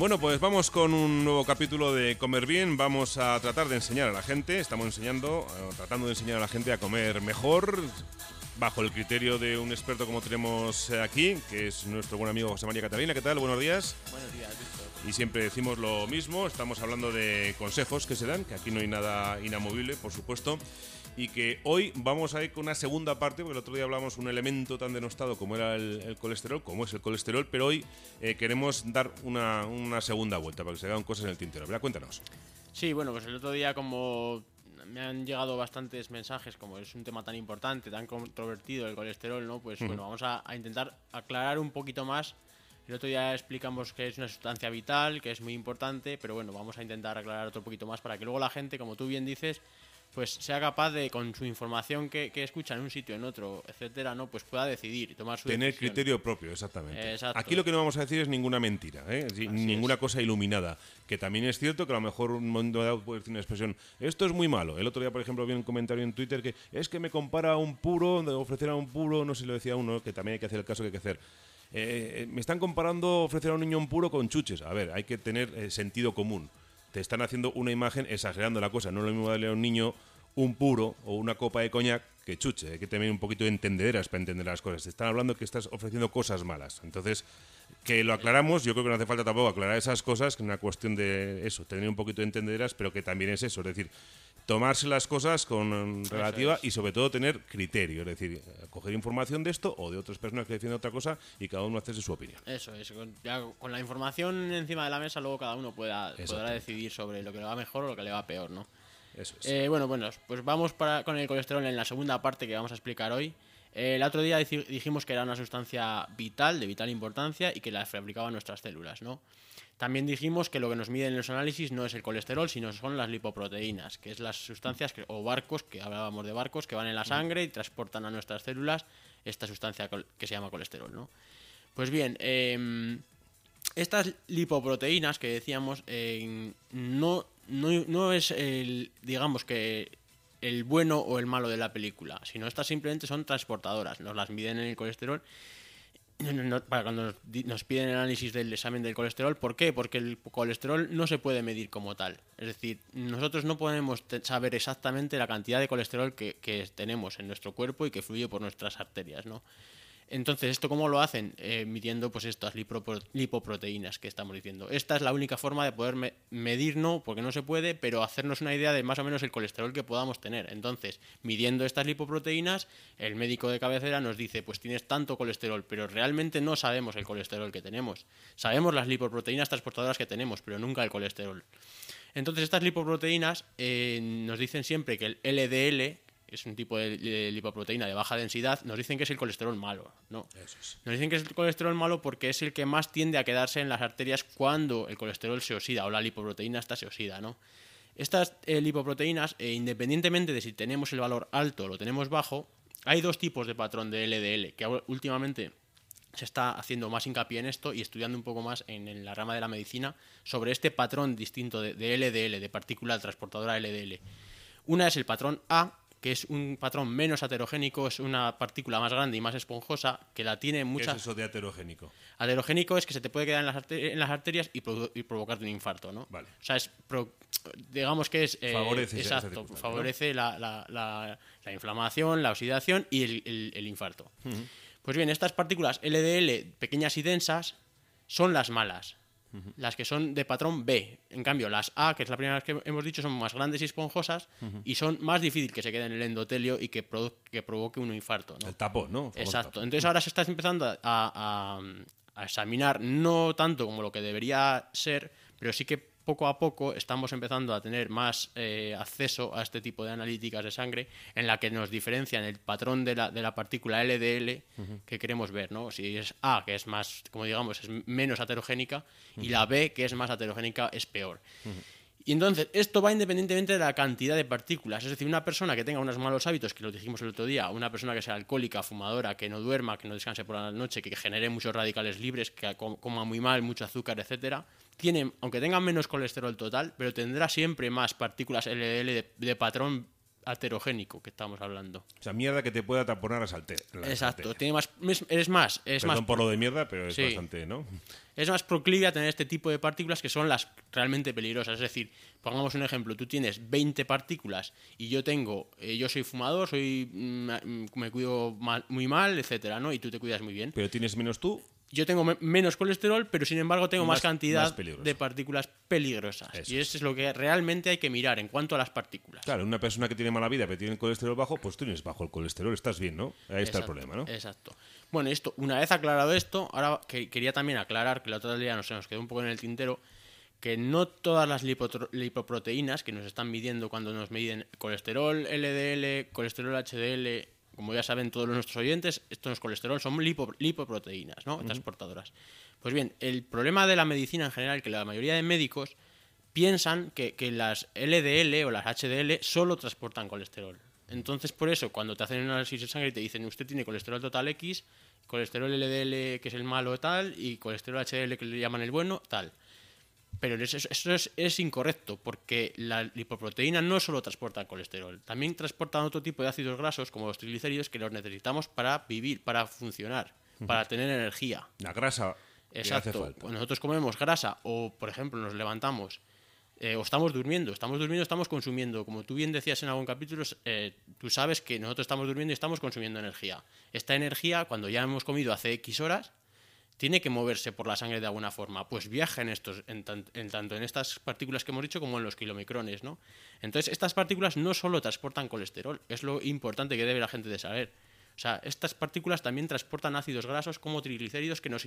Bueno, pues vamos con un nuevo capítulo de Comer Bien. Vamos a tratar de enseñar a la gente, estamos enseñando, eh, tratando de enseñar a la gente a comer mejor, bajo el criterio de un experto como tenemos eh, aquí, que es nuestro buen amigo José María Catalina. ¿Qué tal? Buenos días. Buenos días. Y siempre decimos lo mismo, estamos hablando de consejos que se dan, que aquí no hay nada inamovible, por supuesto, y que hoy vamos a ir con una segunda parte, porque el otro día hablamos un elemento tan denostado como era el, colesterol, como es el colesterol, pero hoy eh, queremos dar una, una, segunda vuelta para que se hagan cosas en el tintero. ¿Verdad? Cuéntanos. Sí, bueno, pues el otro día como me han llegado bastantes mensajes, como es un tema tan importante, tan controvertido el colesterol, ¿no? Pues bueno, vamos a, a intentar aclarar un poquito más el otro día explicamos que es una sustancia vital, que es muy importante, pero bueno, vamos a intentar aclarar otro poquito más para que luego la gente, como tú bien dices, pues sea capaz de, con su información que, escucha en un sitio, en otro, etcétera, ¿no? Pues pueda decidir y tomar su Tener criterio propio, exactamente. Aquí lo que no vamos a decir es ninguna mentira, ¿eh? ninguna cosa iluminada. Que también es cierto que a lo mejor un momento dado puede decir una expresión, esto es muy malo. El otro día, por ejemplo, vi un comentario en Twitter que es que me compara un puro, de ofrecer a un puro, no sé si lo decía uno, que también hay que hacer el caso que hay que hacer. Eh, me están comparando ofrecer a un niño un puro con chuches. A ver, hay que tener eh, sentido común. Te están haciendo una imagen exagerando la cosa. No es lo mismo darle a un niño un puro o una copa de coñac que chuche. Hay que tener un poquito de entendederas para entender las cosas. Te están hablando que estás ofreciendo cosas malas. Entonces, que lo aclaramos, yo creo que no hace falta tampoco aclarar esas cosas, que es una cuestión de eso, tener un poquito de entendederas, pero que también es eso. Es decir, tomarse las cosas con relativa y sobre todo tener criterio, es decir, coger información de esto o de otras personas que defienden otra cosa y cada uno hace su opinión. Eso es, con, con la información encima de la mesa luego cada uno pueda, podrá decidir sobre lo que le va mejor o lo que le va peor, ¿no? Eso es. Eh, bueno, bueno, pues vamos para, con el colesterol en la segunda parte que vamos a explicar hoy. Eh, el otro día dijimos que era una sustancia vital, de vital importancia y que la fabricaban nuestras células, ¿no? También dijimos que lo que nos mide en los análisis no es el colesterol, sino son las lipoproteínas, que es las sustancias o barcos, que hablábamos de barcos, que van en la sangre y transportan a nuestras células esta sustancia que se llama colesterol. ¿no? Pues bien, em, estas lipoproteínas que decíamos eh, no, no, es el, digamos que el bueno o el malo de la película, sino estas simplemente son transportadoras, nos las miden en el colesterol para cuando nos, piden el análisis del examen del colesterol. ¿Por qué? Porque el colesterol no se puede medir como tal. Es decir, nosotros no podemos saber exactamente la cantidad de colesterol que tenemos en nuestro cuerpo y que fluye por nuestras arterias, ¿no? Entonces, ¿esto cómo lo hacen? Eh, midiendo pues estas lipoproteínas que estamos diciendo. Esta es la única forma de poder medir, no, porque no se puede, pero hacernos una idea de más o menos el colesterol que podamos tener. Entonces, midiendo estas lipoproteínas, el médico de cabecera nos dice, pues tienes tanto colesterol, pero realmente no sabemos el colesterol que tenemos. Sabemos las lipoproteínas transportadoras que tenemos, pero nunca el colesterol. Entonces, estas lipoproteínas eh, nos dicen siempre que el LDL, es un tipo de, lipoproteína de baja densidad, nos dicen que es el colesterol malo. No. Nos dicen que es el colesterol malo porque es el que más tiende a quedarse en las arterias cuando el colesterol se oxida o la lipoproteína esta se oxida. ¿no? Estas eh, lipoproteínas, eh, independientemente de si tenemos el valor alto o lo tenemos bajo, hay dos tipos de patrón de LDL que últimamente se está haciendo más hincapié en esto y estudiando un poco más en, la rama de la medicina sobre este patrón distinto de, de LDL, de partícula transportadora LDL. Una es el patrón A, que es un patrón menos heterogénico, es una partícula más grande y más esponjosa, que la tiene muchas... ¿Qué es eso de heterogénico? Heterogénico es que se te puede quedar en las, arterias y, provocarte un infarto, ¿no? Vale. O sea, es digamos que es... Eh, favorece exacto, favorece la, inflamación, la oxidación y el, infarto. Pues bien, estas partículas LDL pequeñas y densas son las malas las que son de patrón B. En cambio, las A, que es la primera que hemos dicho, son más grandes y esponjosas y son más difíciles que se queden en el endotelio y que, que provoque un infarto. El tapón, ¿no? Exacto. Entonces ahora se está empezando a, examinar no tanto como lo que debería ser, pero sí que poco a poco estamos empezando a tener más eh, acceso a este tipo de analíticas de sangre en la que nos diferencian el patrón de la, de la partícula LDL que queremos ver, ¿no? Si es A, que es más, como digamos, es menos heterogénica, y la B, que es más heterogénica, es peor. Y entonces, esto va independientemente de la cantidad de partículas. Es decir, una persona que tenga unos malos hábitos, que lo dijimos el otro día, una persona que sea alcohólica, fumadora, que no duerma, que no descanse por la noche, que genere muchos radicales libres, que coma muy mal, mucho azúcar, etcétera, tiene, aunque tenga menos colesterol total, pero tendrá siempre más partículas LDL de, patrón aterogénico que estamos hablando. O sea, mierda que te pueda taponar a salte. Exacto, tiene más, es, más, es Perdón por lo de mierda, pero es bastante, ¿no? Es más proclive a tener este tipo de partículas que son las realmente peligrosas. Es decir, pongamos un ejemplo, tú tienes 20 partículas y yo tengo, eh, yo soy fumador, soy mm, me cuido muy mal, etcétera, ¿no? Y tú te cuidas muy bien. Pero tienes menos tú yo tengo menos colesterol, pero sin embargo tengo más, cantidad de partículas peligrosas. y eso es lo que realmente hay que mirar en cuanto a las partículas. Claro, una persona que tiene mala vida pero tiene colesterol bajo, pues tú tienes bajo el colesterol, estás bien, ¿no? Ahí está el problema, ¿no? Exacto. Bueno, esto, una vez aclarado esto, ahora que quería también aclarar que la otra día no se nos quedó un poco en el tintero, que no todas las lipoproteínas que nos están midiendo cuando nos miden colesterol LDL, colesterol HDL como ya saben todos nuestros oyentes, esto no es colesterol, son lipoproteínas, ¿no? Transportadoras. Pues bien, el problema de la medicina en general, que la mayoría de médicos piensan que, las LDL o las HDL solo transportan colesterol. Entonces, por eso, cuando te hacen un análisis de sangre y te dicen, usted tiene colesterol total X, colesterol LDL, que es el malo tal, y colesterol HDL, que le llaman el bueno, tal. Pero eso, es, incorrecto, porque la lipoproteína no solo transporta colesterol, también transporta otro tipo de ácidos grasos, como los triglicéridos, que los necesitamos para vivir, para funcionar, para tener energía. La grasa. Exacto. Hace Cuando nosotros comemos grasa o, por ejemplo, nos levantamos eh, o estamos durmiendo, estamos durmiendo, estamos consumiendo. Como tú bien decías en algún capítulo, eh, tú sabes que nosotros estamos durmiendo y estamos consumiendo energía. Esta energía, cuando ya hemos comido hace X horas, tiene que moverse por la sangre de alguna forma, pues viaja en, estos, en, tanto en estas partículas que hemos dicho como en los kilomicrones, ¿no? Entonces, estas partículas no solo transportan colesterol, es lo importante que debe la gente de saber. O sea, estas partículas también transportan ácidos grasos como triglicéridos que nos,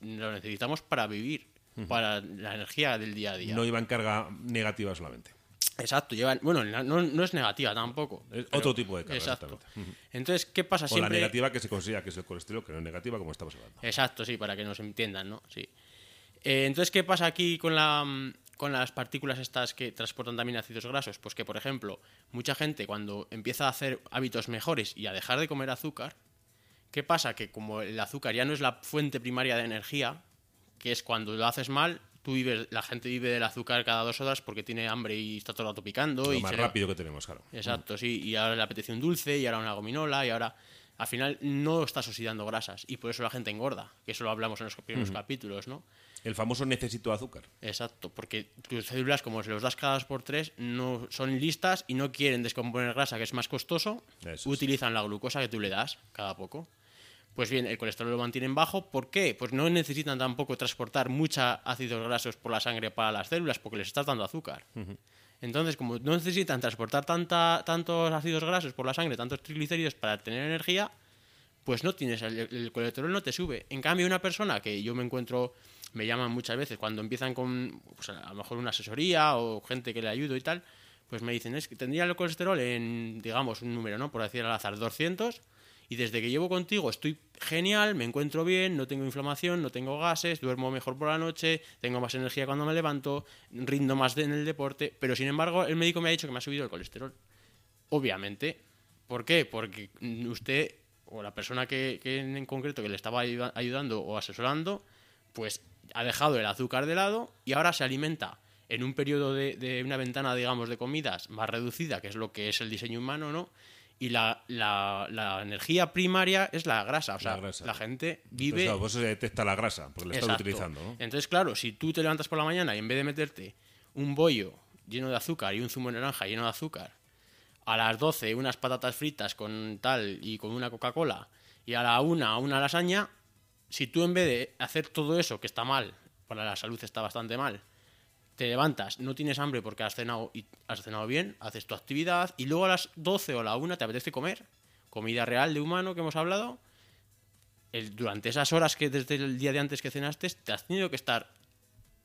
necesitamos para vivir, para la energía del día a día. No iban carga negativa solamente. Exacto, llevan, bueno, no, es negativa tampoco. Es otro tipo de carga. Exacto. Entonces, ¿qué pasa siempre? O la negativa que se considera que es el colesterol, que no es negativa, como estamos hablando. Exacto, sí, para que nos entiendan, ¿no? Sí. Eh, entonces, ¿qué pasa aquí con, la, con las partículas estas que transportan también ácidos grasos? Pues que, por ejemplo, mucha gente cuando empieza a hacer hábitos mejores y a dejar de comer azúcar, ¿qué pasa? Que como el azúcar ya no es la fuente primaria de energía, que es cuando lo haces mal, tú vives, la gente vive del azúcar cada dos horas porque tiene hambre y está todo el rato picando. Lo y más rápido que tenemos, claro. Exacto, sí. Y ahora le apetece un dulce, y ahora una gominola, y ahora al final no estás oxidando grasas y por eso la gente engorda, que eso lo hablamos en los primeros capítulos, ¿no? El famoso necesito azúcar. Exacto, porque tus células, como se los das cada dos por tres, no son listas y no quieren descomponer grasa, que es más costoso, utilizan la glucosa que tú le das cada poco. Pues bien, el colesterol lo mantienen bajo. ¿Por qué? Pues no necesitan tampoco transportar muchos ácidos grasos por la sangre para las células porque les estás dando azúcar. Entonces, como no necesitan transportar tanta, tantos ácidos grasos por la sangre, tantos triglicéridos para tener energía, pues no tienes, el, colesterol no te sube. En cambio, una persona que yo me encuentro, me llaman muchas veces cuando empiezan con pues a lo mejor una asesoría o gente que le ayudo y tal, pues me dicen, es que tendría el colesterol en, digamos, un número, ¿no? Por decir al azar, 200 y desde que llevo contigo estoy genial, me encuentro bien, no tengo inflamación, no tengo gases, duermo mejor por la noche, tengo más energía cuando me levanto, rindo más en el deporte, pero sin embargo el médico me ha dicho que me ha subido el colesterol. Obviamente. ¿Por qué? Porque usted o la persona que, en concreto que le estaba ayudando o asesorando, pues ha dejado el azúcar de lado y ahora se alimenta en un periodo de, de, una ventana, digamos, de comidas más reducida, que es lo que es el diseño humano, ¿no? Y la, la, energía primaria es la grasa. O sea, la, gente vive. Entonces, claro, se detecta la grasa, porque la está utilizando. Entonces, claro, si tú te levantas por la mañana y en vez de meterte un bollo lleno de azúcar y un zumo de naranja lleno de azúcar, a las 12 unas patatas fritas con tal y con una Coca-Cola, y a la una una lasaña, si tú en vez de hacer todo eso, que está mal, para la salud está bastante mal, te levantas, no tienes hambre porque has cenado y has cenado bien, haces tu actividad y luego a las 12 o a la 1 te apetece comer, comida real de humano que hemos hablado, durante esas horas que desde el día de antes que cenaste te has tenido que estar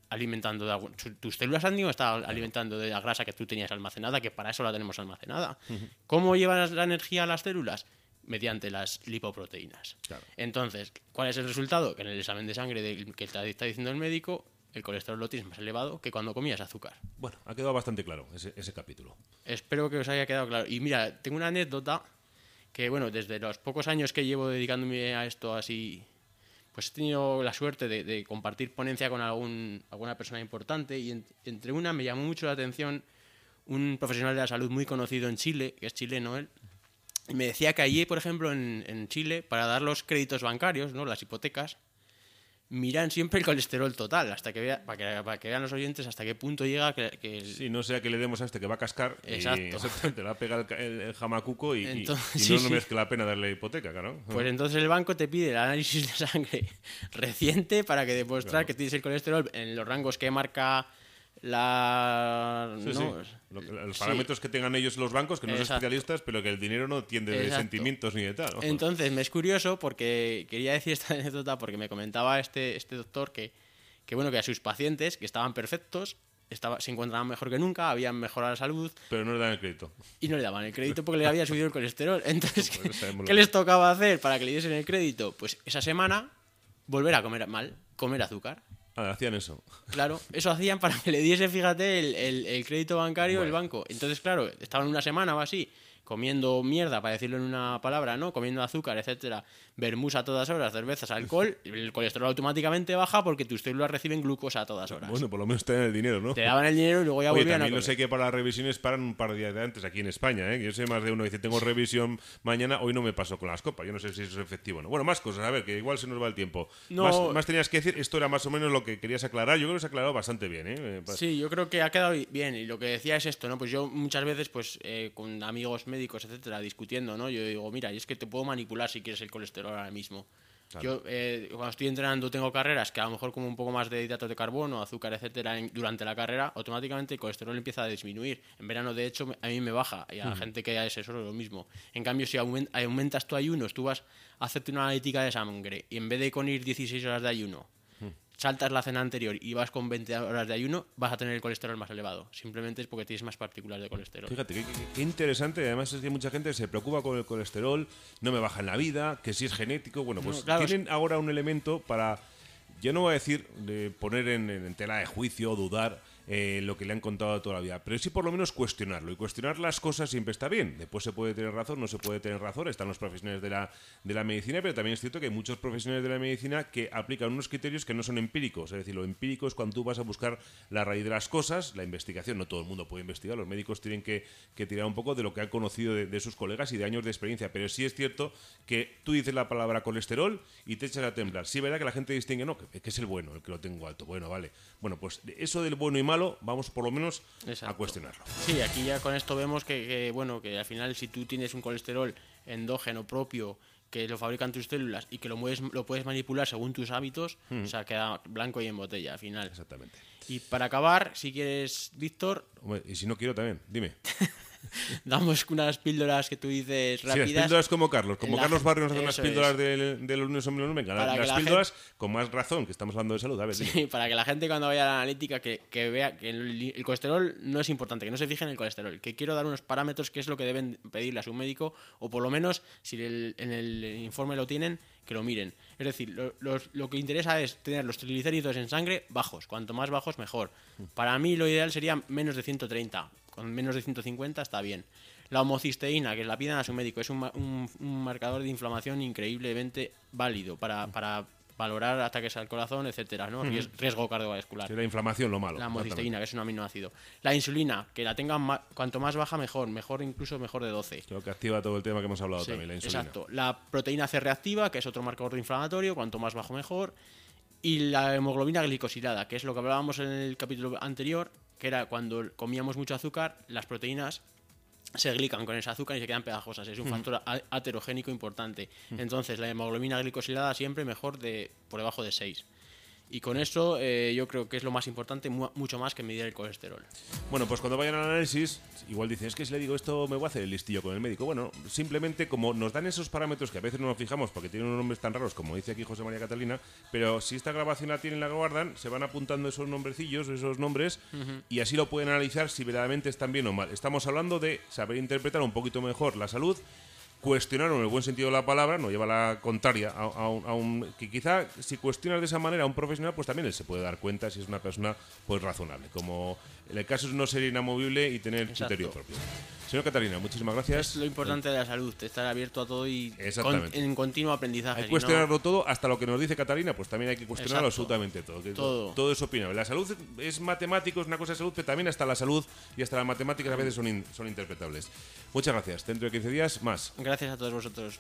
alimentando de tus células han tenido que estar alimentando de la grasa que tú tenías almacenada, que para eso la tenemos almacenada. ¿Cómo llevas la energía a las células? Mediante las lipoproteínas. Entonces, ¿cuál es el resultado? Que en el examen de sangre que te está diciendo el médico, el colesterol lo tienes más elevado que cuando comías azúcar. Bueno, ha quedado bastante claro ese, capítulo. Espero que os haya quedado claro. Y mira, tengo una anécdota que, bueno, desde los pocos años que llevo dedicándome a esto así, pues he tenido la suerte de, compartir ponencia con algún, alguna persona importante y entre una me llamó mucho la atención un profesional de la salud muy conocido en Chile, que es chileno él, y me decía que allí, por ejemplo, en, en Chile, para dar los créditos bancarios, ¿no? las hipotecas, miran siempre el colesterol total, hasta que vea, para, que, para que vean los oyentes hasta qué punto llega que, que Sí, no sea que le demos a este que va a cascar Exacto. y te va a pegar el, el jamacuco y, entonces, y, y no, sí, no merezca la pena darle hipoteca, ¿no? Pues entonces el banco te pide el análisis de sangre reciente para que demostrar claro. que tienes el colesterol en los rangos que marca la sí, no, sí. Lo que, los parámetros sí. que tengan ellos los bancos que no son especialistas pero que el dinero no tiende Exacto. de sentimientos ni de tal ¿no? entonces me es curioso porque quería decir esta anécdota porque me comentaba este, este doctor que, que bueno que a sus pacientes que estaban perfectos estaba, se encontraban mejor que nunca, habían mejorado la salud. Pero no le daban el crédito. Y no le daban el crédito porque le había subido el colesterol. Entonces, ¿qué, ¿qué les tocaba hacer para que le diesen el crédito? Pues esa semana volver a comer mal, comer azúcar. Ah, hacían eso. Claro, eso hacían para que le diese, fíjate, el, el, el crédito bancario bueno. el banco. Entonces, claro, estaban una semana o así comiendo mierda, para decirlo en una palabra, ¿no? Comiendo azúcar, etcétera, vermús a todas horas, cervezas, alcohol, el colesterol automáticamente baja porque tus células reciben glucosa a todas horas. Bueno, por lo menos te dan el dinero, ¿no? Te daban el dinero y luego ya Oye, volvían también a lo sé que para las revisiones paran un par de días de antes aquí en España, ¿eh? Yo sé más de uno que dice, tengo revisión mañana, hoy no me paso con las copas. Yo no sé si eso es efectivo o no. Bueno, más cosas, a ver, que igual se nos va el tiempo. No, más, más, tenías que decir, esto era más o menos lo que querías aclarar. Yo creo que se ha aclarado bastante bien, ¿eh? Sí, yo creo que ha quedado bien. Y lo que decía es esto, ¿no? Pues yo muchas veces, pues, eh, con amigos médicos, etcétera, discutiendo, ¿no? Yo digo, mira, y es que te puedo manipular si quieres el colesterol ahora mismo. Claro. Yo, eh, cuando estoy entrenando, tengo carreras que a lo mejor como un poco más de hidratos de carbono, azúcar, etcétera, en, durante la carrera, automáticamente el colesterol empieza a disminuir. En verano, de hecho, a mí me baja y a la uh -huh. gente que es eso lo mismo. En cambio, si aument aumentas tu ayunos, tú vas a hacerte una analítica de sangre y en vez de con ir 16 horas de ayuno, saltas la cena anterior y vas con 20 horas de ayuno, vas a tener el colesterol más elevado. Simplemente es porque tienes más partículas de colesterol. Fíjate, qué, interesante. Además es que mucha gente se preocupa con el colesterol, no me baja en la vida, que si es genético. Bueno, pues no, claro, tienen ahora un elemento para, yo no voy a decir de poner en, en tela de juicio o dudar eh, lo que le han contado toda la vida, pero sí por lo menos cuestionarlo. Y cuestionar las cosas siempre está bien. Después se puede tener razón, no se puede tener razón. Están los profesionales de la, de la medicina, pero también es cierto que hay muchos profesionales de la medicina que aplican unos criterios que no son empíricos. Es decir, lo empírico es cuando tú vas a buscar la raíz de las cosas, la investigación. No todo el mundo puede investigar, los médicos tienen que, que tirar un poco de lo que han conocido de, sus colegas y de años de experiencia. Pero sí es cierto que tú dices la palabra colesterol y te echas a temblar. Sí es verdad que la gente distingue, no, que, que es el bueno, el que lo tengo alto. Bueno, vale. Bueno, pues eso del bueno y malo, vamos por lo menos Exacto. a cuestionarlo. Sí, aquí ya con esto vemos que, que, bueno, que al final si tú tienes un colesterol endógeno propio que lo fabrican tus células y que lo, mueves, lo puedes manipular según tus hábitos, mm. o sea, queda blanco y en botella al final. Exactamente. Y para acabar, si quieres, Víctor... Y si no quiero también, dime. damos unas píldoras que tú dices rápidas. Sí, las píldoras como Carlos. Como la... Carlos Barrio nos hace unas píldoras del, del lunes o venga, para las, píldoras gente... con más razón, que estamos hablando de salud. A ver, sí, para que la gente cuando vaya a la analítica que, que vea que el, el, colesterol no es importante, que no se fije en el colesterol, que quiero dar unos parámetros que es lo que deben pedirle a su médico, o por lo menos, si el, en el informe lo tienen, que lo miren. Es decir, lo, lo, lo, que interesa es tener los triglicéridos en sangre bajos. Cuanto más bajos, mejor. Para mí lo ideal sería menos de 130. Con menos de 150 está bien. La homocisteína, que la piden a su médico, es un, un, un marcador de inflamación increíblemente válido para, para valorar ataques al corazón, etcétera, ¿no? Riesgo, riesgo cardiovascular. Sí, la inflamación, lo malo. La homocisteína, que es un aminoácido. La insulina, que la tengan más, cuanto más baja, mejor. Mejor, incluso mejor de 12. Creo que activa todo el tema que hemos hablado sí, también, la insulina. Exacto. La proteína C reactiva, que es otro marcador inflamatorio, cuanto más bajo, mejor. Y la hemoglobina glicosilada, que es lo que hablábamos en el capítulo anterior, que era cuando comíamos mucho azúcar, las proteínas se glican con ese azúcar y se quedan pegajosas. Es un factor aterogénico importante. Entonces, la hemoglobina glicosilada siempre mejor de por debajo de 6. Y con eso eh, yo creo que es lo más importante, mu mucho más que medir el colesterol. Bueno, pues cuando vayan al análisis, igual dicen, es que si le digo esto me voy a hacer el listillo con el médico. Bueno, simplemente como nos dan esos parámetros que a veces no nos fijamos porque tienen unos nombres tan raros como dice aquí José María Catalina, pero si esta grabación la tienen, la guardan, se van apuntando esos nombrecillos, esos nombres, uh -huh. y así lo pueden analizar si verdaderamente están bien o mal. Estamos hablando de saber interpretar un poquito mejor la salud cuestionar en el buen sentido de la palabra, no lleva la contraria a, a, un, a, un, que quizá si cuestionas de esa manera a un profesional, pues también él se puede dar cuenta si es una persona pues razonable, como en el caso es no ser inamovible y tener Exacto. criterio propio. Señor Catalina, muchísimas gracias. Es lo importante de la salud, estar abierto a todo y en continuo aprendizaje. Hay que cuestionarlo todo, hasta lo que nos dice Catalina, pues también hay que cuestionarlo absolutamente todo. todo. todo. es opinable. La salud es matemático, es una cosa de salud, pero también hasta la salud y hasta las matemáticas a veces son, son interpretables. Muchas gracias. Dentro de 15 días, más. Gracias a todos vosotros.